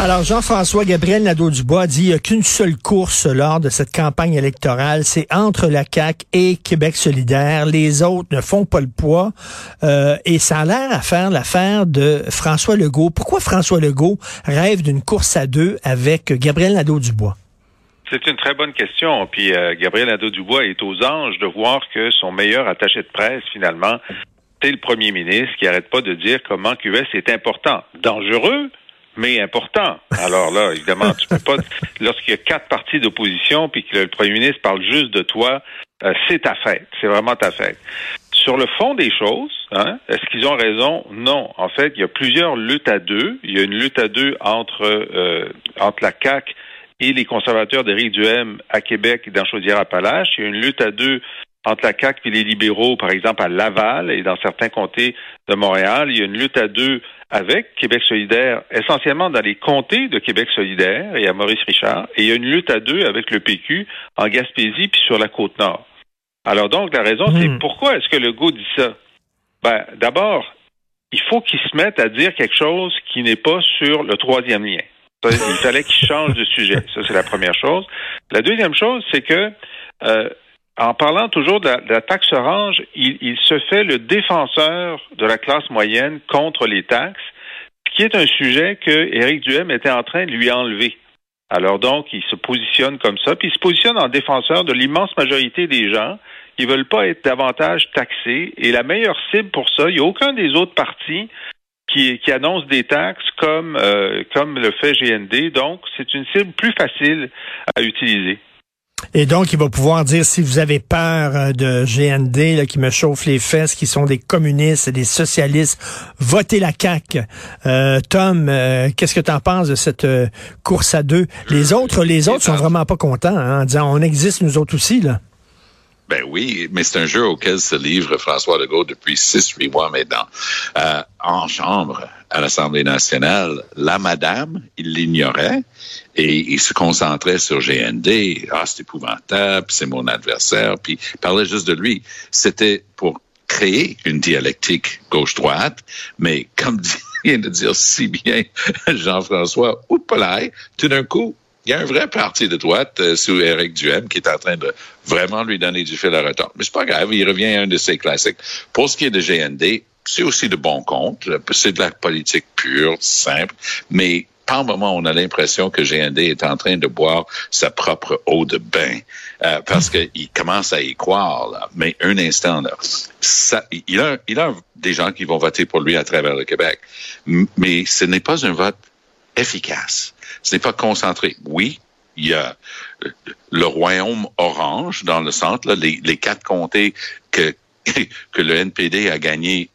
Alors, Jean-François Gabriel Nadeau-Dubois dit qu'il n'y a qu'une seule course lors de cette campagne électorale, c'est entre la CAQ et Québec solidaire. Les autres ne font pas le poids. Euh, et ça a l'air à faire l'affaire de François Legault. Pourquoi François Legault rêve d'une course à deux avec Gabriel Nadeau-Dubois? C'est une très bonne question. Puis euh, Gabriel Nadeau-Dubois est aux anges de voir que son meilleur attaché de presse, finalement, c'est le premier ministre qui n'arrête pas de dire comment QS est important. Dangereux, mais important. Alors là, évidemment, tu peux pas. Lorsqu'il y a quatre partis d'opposition puis que le premier ministre parle juste de toi, euh, c'est ta fête. C'est vraiment ta fête. Sur le fond des choses, hein, est-ce qu'ils ont raison? Non. En fait, il y a plusieurs luttes à deux. Il y a une lutte à deux entre euh, entre la CAC et les conservateurs d'Éric Duhem à Québec et dans Chaudière-Appalaches. Il y a une lutte à deux entre la CAQ et les libéraux, par exemple à Laval et dans certains comtés de Montréal. Il y a une lutte à deux avec Québec solidaire, essentiellement dans les comtés de Québec solidaire et à Maurice Richard. Et il y a une lutte à deux avec le PQ en Gaspésie puis sur la côte nord. Alors donc, la raison, c'est hmm. pourquoi est-ce que le goût dit ça? Ben, d'abord, il faut qu'il se mette à dire quelque chose qui n'est pas sur le troisième lien. Il fallait qu'il change de sujet. Ça, c'est la première chose. La deuxième chose, c'est que euh, en parlant toujours de la, taxe orange, il, se fait le défenseur de la classe moyenne contre les taxes, qui est un sujet que Éric Duhem était en train de lui enlever. Alors donc, il se positionne comme ça, puis il se positionne en défenseur de l'immense majorité des gens qui veulent pas être davantage taxés. Et la meilleure cible pour ça, il n'y a aucun des autres partis qui, qui annonce des taxes comme, euh, comme le fait GND. Donc, c'est une cible plus facile à utiliser. Et donc, il va pouvoir dire, si vous avez peur euh, de GND qui me chauffe les fesses, qui sont des communistes et des socialistes, votez la CAQ. Euh, Tom, euh, qu'est-ce que tu en penses de cette course à deux? Les autres, les autres sont vraiment pas contents hein, en disant, on existe nous autres aussi. là. Ben oui, mais c'est un jeu auquel se livre François Legault depuis six, huit mois maintenant. Euh, en chambre, à l'Assemblée nationale, la madame, il l'ignorait et il se concentrait sur GND. Ah, c'est épouvantable, c'est mon adversaire, puis il parlait juste de lui. C'était pour créer une dialectique gauche-droite, mais comme vient de dire si bien Jean-François Oupolay, tout d'un coup, il y a un vrai parti de droite euh, sous Éric Duhem qui est en train de vraiment lui donner du fil à retordre. Mais c'est pas grave, il revient à un de ses classiques. Pour ce qui est de GND, c'est aussi de bon compte. C'est de la politique pure, simple, mais par moment, on a l'impression que GND est en train de boire sa propre eau de bain euh, parce qu'il commence à y croire. Là. Mais un instant, là, ça, il, a, il a des gens qui vont voter pour lui à travers le Québec. Mais ce n'est pas un vote efficace. Ce n'est pas concentré. Oui, il y a euh, le royaume orange dans le centre, les, les, quatre comtés que, que le NPD a gagné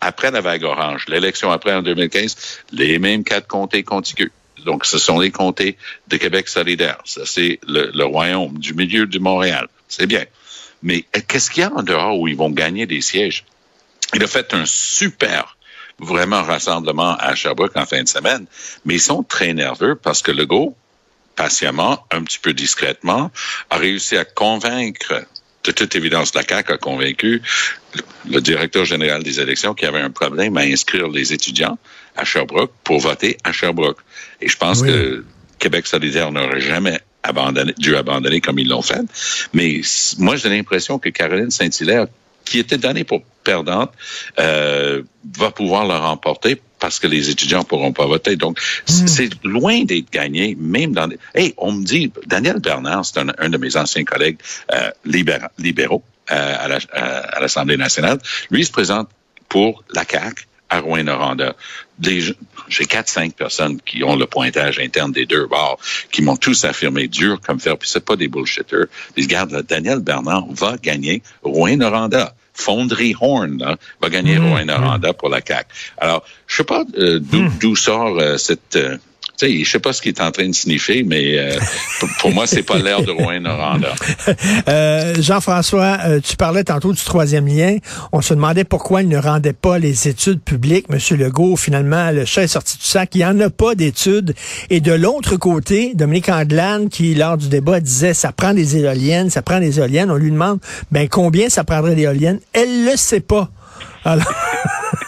après la vague orange, l'élection après en 2015, les mêmes quatre comtés contigus. Donc, ce sont les comtés de Québec solidaire. Ça, c'est le, le, royaume du milieu du Montréal. C'est bien. Mais qu'est-ce qu'il y a en dehors où ils vont gagner des sièges? Il a fait un super vraiment rassemblement à Sherbrooke en fin de semaine, mais ils sont très nerveux parce que Legault, patiemment, un petit peu discrètement, a réussi à convaincre de toute évidence, la CAQ a convaincu le directeur général des élections qu'il y avait un problème à inscrire les étudiants à Sherbrooke pour voter à Sherbrooke. Et je pense que Québec solidaire n'aurait jamais abandonné, dû abandonner comme ils l'ont fait. Mais moi, j'ai l'impression que Caroline Saint-Hilaire qui était donnée pour perdante euh, va pouvoir le remporter parce que les étudiants pourront pas voter. Donc, hmm. c'est loin d'être gagné, même dans... Hey, on me dit, Daniel Bernard, c'est un, de mes anciens collègues euh, libéraux euh, à l'Assemblée nationale. Lui, il se présente pour la CAQ à Rouen-Noranda. J'ai quatre, cinq personnes qui ont le pointage interne des deux bords, qui m'ont tous affirmé dur comme fer, puis c'est pas des bullshitters. Ils regardent, Daniel Bernard va gagner Rouen-Noranda. Fonderie Horn va gagner mmh, Rouen-Noranda mmh. pour la CAQ. Alors, je sais pas euh, d'où sort euh, cette... Euh, Tu sais, je sais pas ce qu'il est en train de sniffer, mais euh, pour, pour moi, c'est pas l'air de Rouen-Noranda. Euh, Jean-François, euh, tu parlais tantôt du troisième lien. On se demandait pourquoi il ne rendait pas les études publiques. Monsieur Legault, finalement, le chat est sorti du sac. Il n'y en a pas d'études. Et de l'autre côté, Dominique Anglade, qui, lors du débat, disait ça prend des éoliennes, ça prend des éoliennes. On lui demande ben combien ça prendrait d'éoliennes? Elle le sait pas. Alors...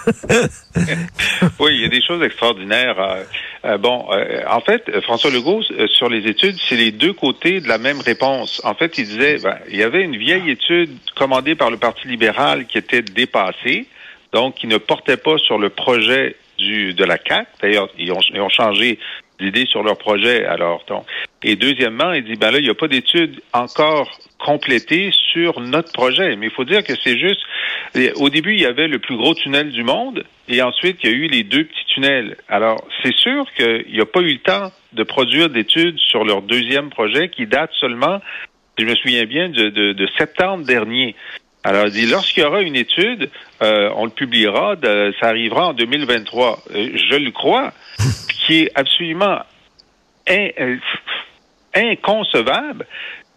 oui, il y a des choses extraordinaires. Euh, euh, bon, euh, en fait, François Legault, euh, sur les études, c'est les deux côtés de la même réponse. En fait, il disait, ben, il y avait une vieille étude commandée par le Parti libéral qui était dépassée, donc qui ne portait pas sur le projet du, de la CAC. D'ailleurs, ils ont, ils ont changé d'idée sur leur projet. Alors, donc. Et deuxièmement, il dit, ben là, il n'y a pas d'études encore complétées sur notre projet. Mais il faut dire que c'est juste, au début, il y avait le plus gros tunnel du monde, et ensuite, il y a eu les deux petits tunnels. Alors, c'est sûr qu'il n'y a pas eu le temps de produire d'études sur leur deuxième projet qui date seulement, je me souviens bien, de, de, de septembre dernier. Alors, il dit, lorsqu'il y aura une étude, euh, on le publiera, ça arrivera en 2023. Euh, je le crois, qui est absolument in, euh, inconcevable,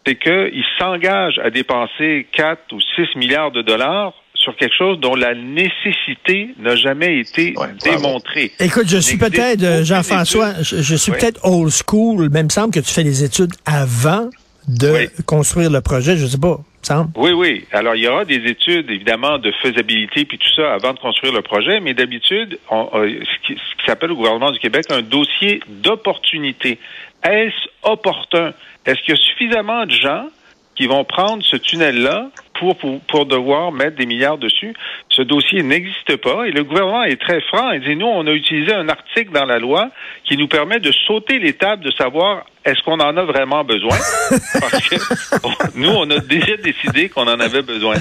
c'est qu'il s'engage à dépenser 4 ou 6 milliards de dollars sur quelque chose dont la nécessité n'a jamais été Ouais, démontrée. Écoute, je suis peut-être, euh, Jean-François, je, je suis Oui. peut-être old school, mais il me semble que tu fais des études avant de Oui. construire le projet. Je sais pas, Oui, oui. Alors, il y aura des études, évidemment, de faisabilité puis tout ça avant de construire le projet, mais d'habitude, euh, ce qui, qui s'appelle au gouvernement du Québec un dossier d'opportunité. Est-ce opportun? Est-ce qu'il y a suffisamment de gens qui vont prendre ce tunnel-là pour, pour, pour devoir mettre des milliards dessus? Ce dossier n'existe pas et le gouvernement est très franc. Il dit, nous, on a utilisé un article dans la loi qui nous permet de sauter l'étape de savoir est-ce qu'on en a vraiment besoin? Parce que nous, on a déjà décidé qu'on en avait besoin.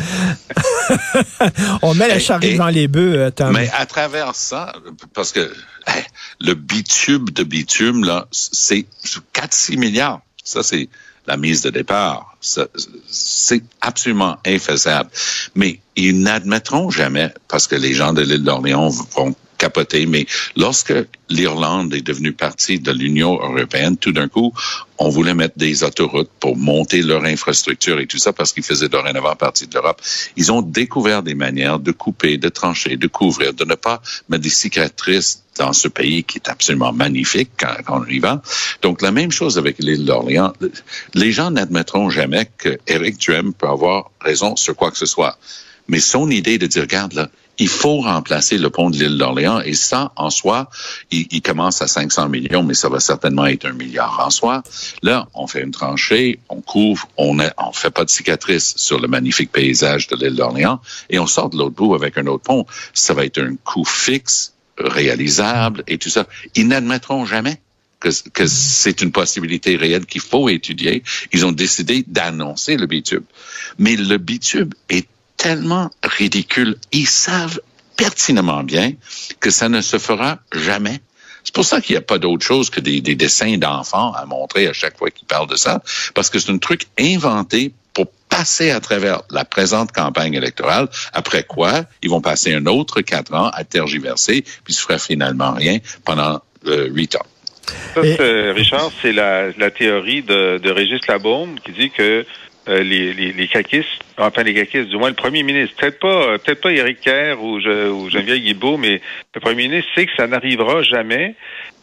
On met la charrue devant les bœufs, euh, Tom. Mais à travers ça, parce que hey, le bitume de bitume, là, c'est 4-6 milliards. Ça, c'est la mise de départ. C'est absolument infaisable. Mais ils n'admettront jamais, parce que les gens de l'île d'Orléans vont capoter, mais lorsque l'Irlande est devenue partie de l'Union européenne, tout d'un coup, on voulait mettre des autoroutes pour monter leur infrastructure et tout ça parce qu'ils faisaient dorénavant partie de l'Europe. Ils ont découvert des manières de couper, de trancher, de couvrir, de ne pas mettre des cicatrices dans ce pays qui est absolument magnifique quand, on y va. Donc, la même chose avec l'île d'Orléans. Les gens n'admettront jamais que Eric Duhem peut avoir raison sur quoi que ce soit. Mais son idée de dire, regarde, là, il faut remplacer le pont de l'île d'Orléans et ça, en soi, il, commence à 500 millions, mais ça va certainement être un milliard en soi. Là, on fait une tranchée, on couvre, on ne on fait pas de cicatrice sur le magnifique paysage de l'île d'Orléans et on sort de l'autre bout avec un autre pont. Ça va être un coût fixe, réalisable et tout ça. Ils n'admettront jamais que, c'est une possibilité réelle qu'il faut étudier. Ils ont décidé d'annoncer le bitube. Mais le bitube est tellement ridicule. Ils savent pertinemment bien que ça ne se fera jamais. C'est pour ça qu'il n'y a pas d'autre chose que des, des dessins d'enfants à montrer à chaque fois qu'ils parlent de ça, parce que c'est un truc inventé passer à travers la présente campagne électorale, après quoi ils vont passer un autre quatre ans à tergiverser, puis se fera finalement rien pendant euh, huit ans. Ça, Et... Richard, c'est la, la, théorie de, de Régis Labaume qui dit que euh, les, les, les caquistes, enfin les caquistes, du moins le premier ministre, peut-être pas, peut-être pas Éric Kerr ou, je, ou Geneviève Guilbeault, mais le premier ministre sait que ça n'arrivera jamais.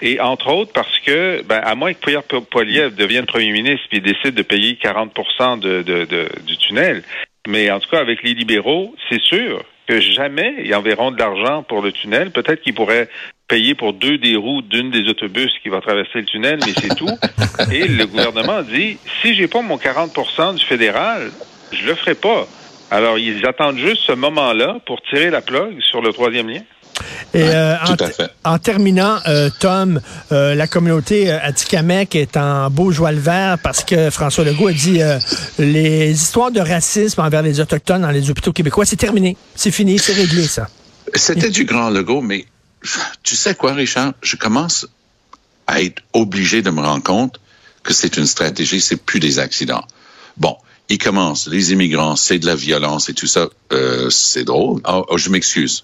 Et entre autres parce que, ben, à moins que Pierre Poilievre devienne premier ministre puis décide de payer 40 de, de, de, du tunnel, mais en tout cas avec les libéraux, c'est sûr que jamais ils enverront de l'argent pour le tunnel. Peut-être qu'ils pourraient payer pour deux des roues d'une des autobus qui va traverser le tunnel, mais c'est tout. Et le gouvernement dit, si j'ai pas mon 40% du fédéral, je le ferai pas. Alors, ils attendent juste ce moment-là pour tirer la plug sur le troisième lien. Et euh, en, en, terminant, euh, Tom, euh, la communauté Atikamek est en beau joie le vert parce que François Legault a dit les histoires de racisme envers les Autochtones dans les hôpitaux québécois, c'est terminé. C'est fini, c'est réglé, ça. C'était du grand Legault, mais tu sais quoi, Richard? Je commence à être obligé de me rendre compte que c'est une stratégie, c'est plus des accidents. Bon, il commence, les immigrants, c'est de la violence et tout ça. c'est drôle. Oh, oh, je m'excuse.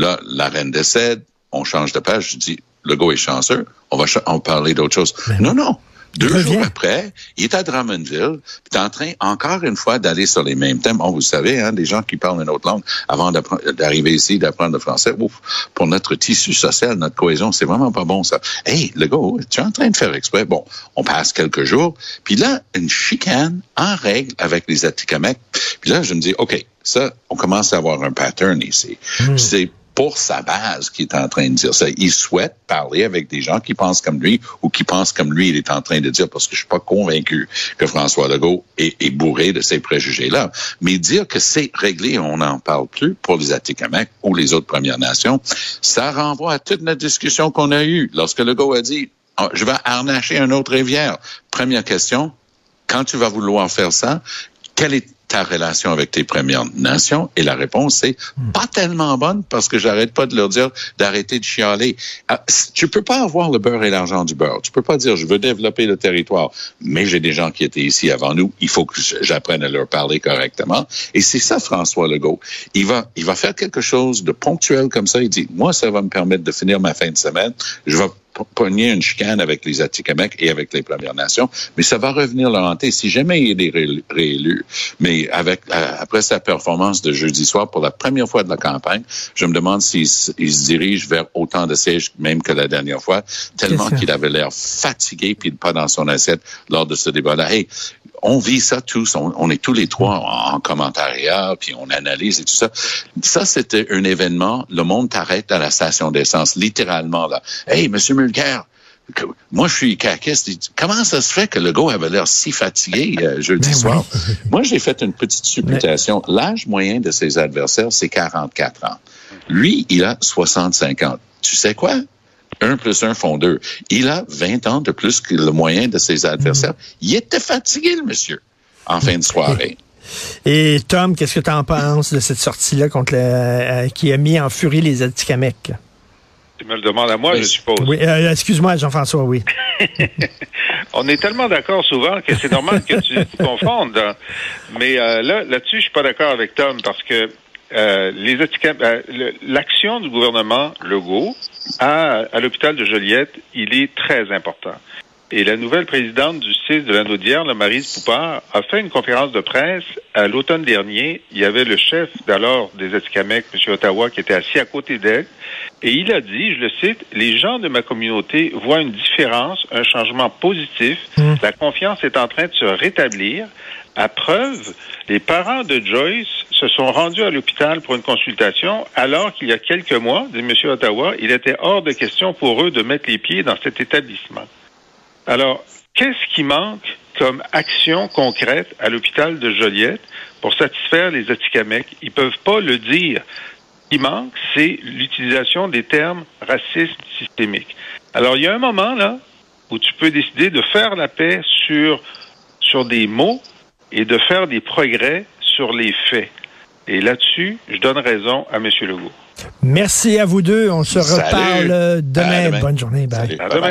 Là, la reine décède, on change de page. Je dis, le gars est chanceux, on va on va parler d'autre chose. non, non. Deux jours après, il est à Drummondville, puis est en train, encore une fois, d'aller sur les mêmes thèmes. Vous savez, hein, des gens qui parlent une autre langue, avant d'arriver ici, d'apprendre le français, ouf, pour notre tissu social, notre cohésion, c'est vraiment pas bon, ça. Hey, le gars, tu es en train de faire exprès. Bon, on passe quelques jours, puis là, une chicane en règle avec les Atikamekw. Puis là, je me dis, OK, ça, on commence à avoir un pattern ici. C'est pour sa base qui est en train de dire ça. Il souhaite parler avec des gens qui pensent comme lui ou qui pensent comme lui il est en train de dire parce que je suis pas convaincu que François Legault est, est bourré de ces préjugés-là. Mais dire que c'est réglé, on n'en parle plus pour les Atikamekw ou les autres Premières Nations, ça renvoie à toute notre discussion qu'on a eue lorsque Legault a dit Ah, je vais harnacher une autre rivière. Première question, quand tu vas vouloir faire ça, quelle est ta relation avec tes Premières Nations? Et la réponse, c'est pas tellement bonne parce que j'arrête pas de leur dire d'arrêter de chialer. Ah, Tu peux pas avoir le beurre et l'argent du beurre. Tu peux pas dire je veux développer le territoire, mais j'ai des gens qui étaient ici avant nous. Il faut que j'apprenne à leur parler correctement. Et c'est ça, François Legault. Il va, il va faire quelque chose de ponctuel comme ça. Il dit, moi, ça va me permettre de finir ma fin de semaine. Je vais pogner une chicane avec les Atikamekw et avec les Premières Nations, mais ça va revenir le hanter si jamais il est ré- réélu. Mais avec euh, après sa performance de jeudi soir pour la première fois de la campagne, je me demande s'il se dirige vers autant de sièges même que la dernière fois, tellement qu'il avait l'air fatigué puis pas dans son assiette lors de ce débat-là. Hey, on vit ça tous, on, on est tous les trois en, en commentariat, puis on analyse et tout ça. Ça, c'était un événement, le monde t'arrête à la station d'essence, littéralement, là. Hey, Monsieur Mulcair, moi, je suis caquiste. Comment ça se fait que le gars avait l'air si fatigué euh, jeudi Ben soir? Moi, j'ai fait une petite supputation. L'âge moyen de ses adversaires, c'est 44 ans. Lui, il a 65 ans. Tu sais quoi? Un plus un font deux. Il a 20 ans de plus que le moyen de ses adversaires. Il était fatigué, le monsieur, en fin de soirée. Et Tom, qu'est-ce que tu en penses de cette sortie-là contre le, euh, qui a mis en furie les Atikamekw? Tu me le demandes à moi, je suppose. Oui, euh, excuse-moi, Jean-François, oui. On est tellement d'accord souvent que c'est normal que tu te confondes. hein. Mais euh, là, là-dessus, je suis pas d'accord avec Tom parce que euh, les euh, l'action du gouvernement Legault à, à l'hôpital de Joliette, il est très important. Et la nouvelle présidente du CIS de l'anneau d'hier, la Marise Poupard, a fait une conférence de presse à l'automne dernier. Il y avait le chef d'alors des Atikamekw, M. Ottawa, qui était assis à côté d'elle. Et il a dit, je le cite, les gens de ma communauté voient une différence, un changement positif. La confiance est en train de se rétablir. À preuve, les parents de Joyce se sont rendus à l'hôpital pour une consultation, alors qu'il y a quelques mois, dit M. Ottawa, il était hors de question pour eux de mettre les pieds dans cet établissement. Alors, qu'est-ce qui manque comme action concrète à l'hôpital de Joliette pour satisfaire les Atikamekw? Ils peuvent pas le dire. Ce qui manque, c'est l'utilisation des termes racisme systémique. Alors, il y a un moment, là, où tu peux décider de faire la paix sur, sur des mots et de faire des progrès sur les faits. Et là-dessus, je donne raison à M. Legault. Merci à vous deux. On se Salut. reparle demain. demain. Bonne journée. Bye.